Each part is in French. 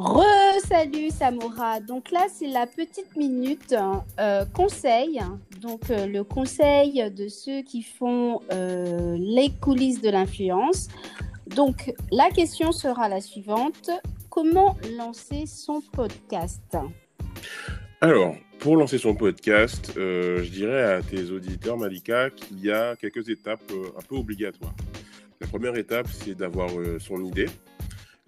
Re-salut Samora. Donc là, c'est la petite minute euh, conseil. Donc euh, le conseil de ceux qui font euh, les coulisses de l'influence. Donc la question sera la suivante. Comment lancer son podcast? Alors, pour lancer son podcast, je dirais à tes auditeurs, Malika, qu'il y a quelques étapes un peu obligatoires. La première étape, c'est d'avoir son idée.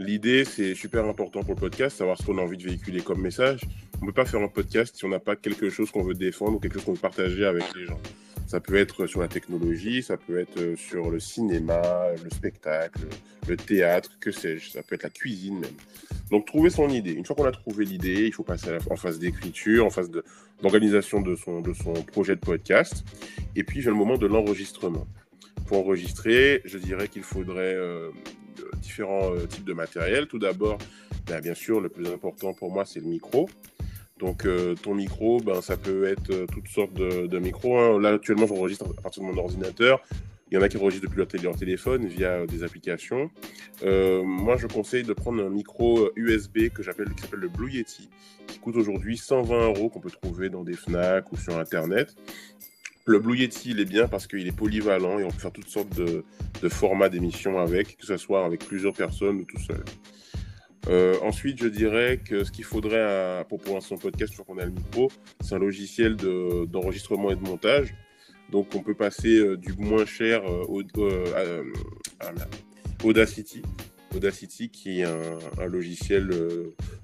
L'idée, c'est super important pour le podcast, savoir ce qu'on a envie de véhiculer comme message. On ne peut pas faire un podcast si on n'a pas quelque chose qu'on veut défendre ou quelque chose qu'on veut partager avec les gens. Ça peut être sur la technologie, ça peut être euh, sur le cinéma, le spectacle, le théâtre, que sais-je. Ça peut être la cuisine même. Donc trouver son idée. Une fois qu'on a trouvé l'idée, il faut passer en phase d'écriture, en phase d'organisation de, son, de son projet de podcast. Et puis, j'ai le moment de l'enregistrement. Pour enregistrer, je dirais qu'il faudrait euh, différents euh, types de matériel. Tout d'abord, ben, bien sûr, le plus important pour moi, c'est le micro. Donc, euh, ton micro, ben, ça peut être euh, toutes sortes de, micros. Hein. Là, actuellement, j'enregistre à partir de mon ordinateur. Il y en a qui enregistrent depuis leur, télé leur téléphone via des applications. moi, je conseille de prendre un micro USB que j'appelle, qui s'appelle le Blue Yeti, qui coûte aujourd'hui 120 euros, qu'on peut trouver dans des Fnac ou sur Internet. Le Blue Yeti, il est bien parce qu'il est polyvalent et on peut faire toutes sortes de, formats d'émissions avec, que ce soit avec plusieurs personnes ou tout seul. Euh, ensuite, je dirais que ce qu'il faudrait pour pouvoir son podcast, une fois qu'on a le micro, c'est un logiciel d'enregistrement et de montage. Donc, on peut passer euh, du moins cher euh, au, Audacity. Audacity, qui est un, logiciel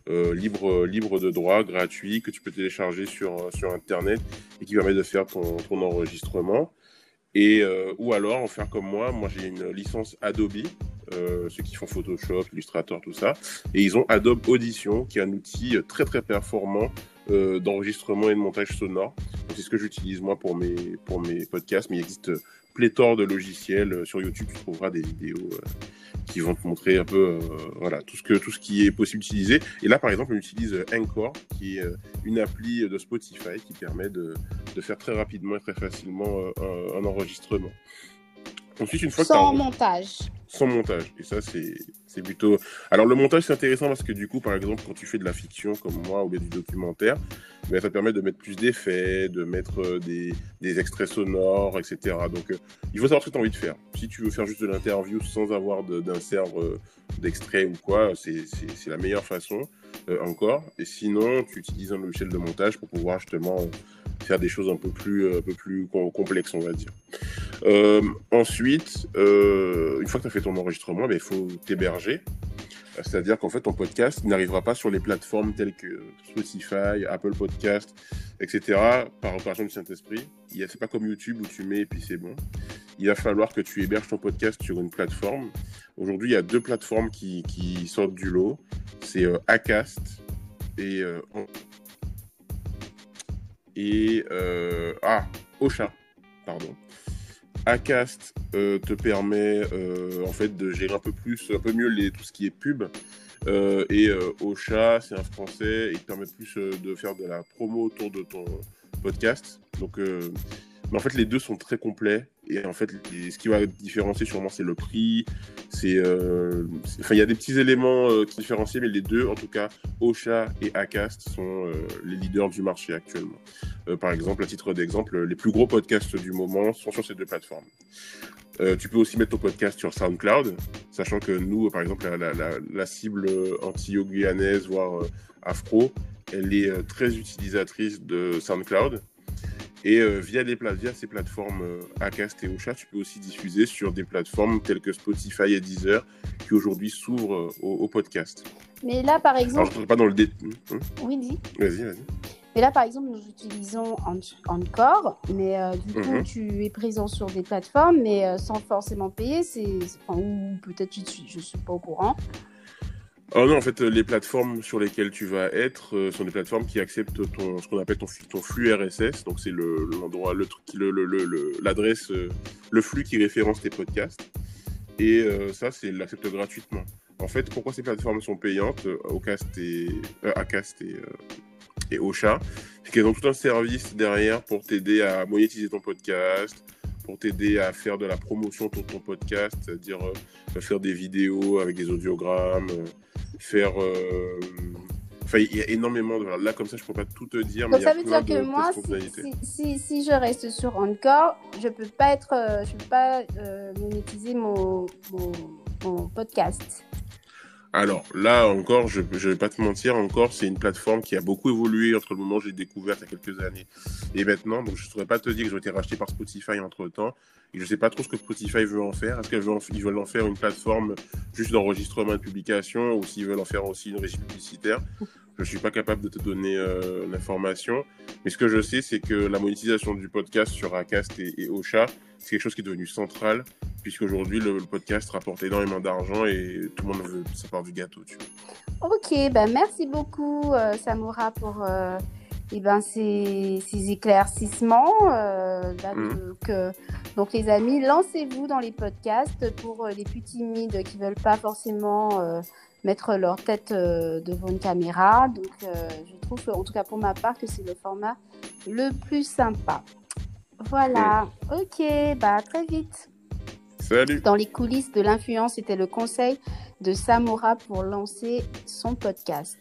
euh, libre, libre de droit, gratuit, que tu peux télécharger sur, sur Internet et qui permet de faire ton, enregistrement. Et, euh, ou alors en faire comme moi, moi j'ai une licence Adobe, euh, ceux qui font Photoshop, Illustrator, tout ça, et ils ont Adobe Audition, qui est un outil très très performant d'enregistrement et de montage sonore. C'est ce que j'utilise moi pour mes, pour mes podcasts, mais il existe pléthore de logiciels. Sur YouTube, tu trouveras des vidéos qui vont te montrer un peu euh, voilà, tout, ce que, tout ce qui est possible d'utiliser. Et là, par exemple, on utilise Encore, qui est euh, une appli de Spotify qui permet de, faire très rapidement et très facilement euh, un, enregistrement. Ensuite, une fois Sans montage. Sans montage. Et ça, c'est plutôt. Alors, le montage, c'est intéressant parce que du coup, par exemple, quand tu fais de la fiction comme moi ou bien du documentaire, ben, ça permet de mettre plus d'effets, de mettre des, des, extraits sonores, etc. Donc, il faut savoir ce que tu as envie de faire. Si tu veux faire juste de l'interview sans avoir d'insert d'extrait ou quoi, c'est la meilleure façon encore. Et sinon, tu utilises un logiciel de montage pour pouvoir justement faire des choses un peu plus, un peu plus complexes, on va dire. Euh, ensuite, euh, une fois que tu as fait ton enregistrement, ben, il faut t'héberger. C'est-à-dire qu'en fait, ton podcast n'arrivera pas sur les plateformes telles que Spotify, Apple Podcast, etc. par opération du Saint-Esprit. C'est pas comme YouTube où tu mets et puis c'est bon. Il va falloir que tu héberges ton podcast sur une plateforme. Aujourd'hui, il y a deux plateformes qui, sortent du lot. C'est euh, Acast et, euh, et euh, ah, Ocha, pardon. Acast euh, te permet euh, en fait de gérer un peu plus, un peu mieux tout ce qui est pub. Euh, et Ocha, c'est un français, il te permet plus de faire de la promo autour de ton podcast. Donc, mais en fait, les deux sont très complets. Et en fait, ce qui va différencier sûrement, c'est le prix. C'est, enfin, il y a des petits éléments qui différencient, mais les deux, en tout cas, Ocha et Acast sont les leaders du marché actuellement. Euh, par exemple, à titre d'exemple, les plus gros podcasts du moment sont sur ces deux plateformes. Euh, tu peux aussi mettre ton podcast sur SoundCloud, sachant que nous, par exemple, la, cible anti-guyanaise, voire euh, afro, elle est très utilisatrice de SoundCloud. Et via, les via ces plateformes Acast et Ocha, tu peux aussi diffuser sur des plateformes telles que Spotify et Deezer, qui aujourd'hui s'ouvrent au, podcast. Mais là, par exemple. Alors, je ne pas dans le détail. Hein oui, dis. Vas-y, vas-y. Et là, par exemple, nous utilisons Encore, mais euh, du coup, mhm. tu es présent sur des plateformes, mais euh, sans forcément payer. C'est, ou peut-être je ne suis pas au courant. Oh non, en fait, les plateformes sur lesquelles tu vas être euh, sont des plateformes qui acceptent ce qu'on appelle ton, flux RSS. Donc, c'est l'endroit, le, l'adresse, le, flux qui référence tes podcasts. Et ça, c'est l'accepte gratuitement. En fait, pourquoi ces plateformes sont payantes Acast et, Acast et et Ocha, c'est qu'elles ont tout un service derrière pour t'aider à monétiser ton podcast, pour t'aider à faire de la promotion pour ton podcast, c'est-à-dire euh, faire des vidéos avec des audiogrammes, faire. Enfin, il y a énormément de. Là, comme ça, je ne peux pas tout te dire. Donc, ça veut dire que moi, si, si, si, je reste sur Encore, je ne peux pas, être, je peux pas monétiser mon, mon, mon podcast. Alors là encore, je ne vais pas te mentir, encore c'est une plateforme qui a beaucoup évolué entre le moment où j'ai découvert il y a quelques années et maintenant. Donc je ne saurais pas te dire que j'ai été racheté par Spotify entre temps. Et je ne sais pas trop ce que Spotify veut en faire. Est-ce qu'ils veulent en faire une plateforme juste d'enregistrement et de publication ou s'ils veulent en faire aussi une régie publicitaire? Je ne suis pas capable de te donner euh, l'information. Mais ce que je sais, c'est que la monétisation du podcast sur Acast et, et Ocha, c'est quelque chose qui est devenu central puisqu'aujourd'hui, le, le podcast rapporte énormément d'argent et tout le monde veut sa part du gâteau. Ok, ben merci beaucoup, euh, pour euh, eh ben, ces, ces éclaircissements. Euh, mhm. donc, donc, les amis, lancez-vous dans les podcasts pour les plus timides qui ne veulent pas forcément mettre leur tête devant une caméra. Donc, je trouve, en tout cas pour ma part, que c'est le format le plus sympa. Voilà. Ok, bah très vite. Salut. Dans les coulisses de l'influence, c'était le conseil de Samora pour lancer son podcast.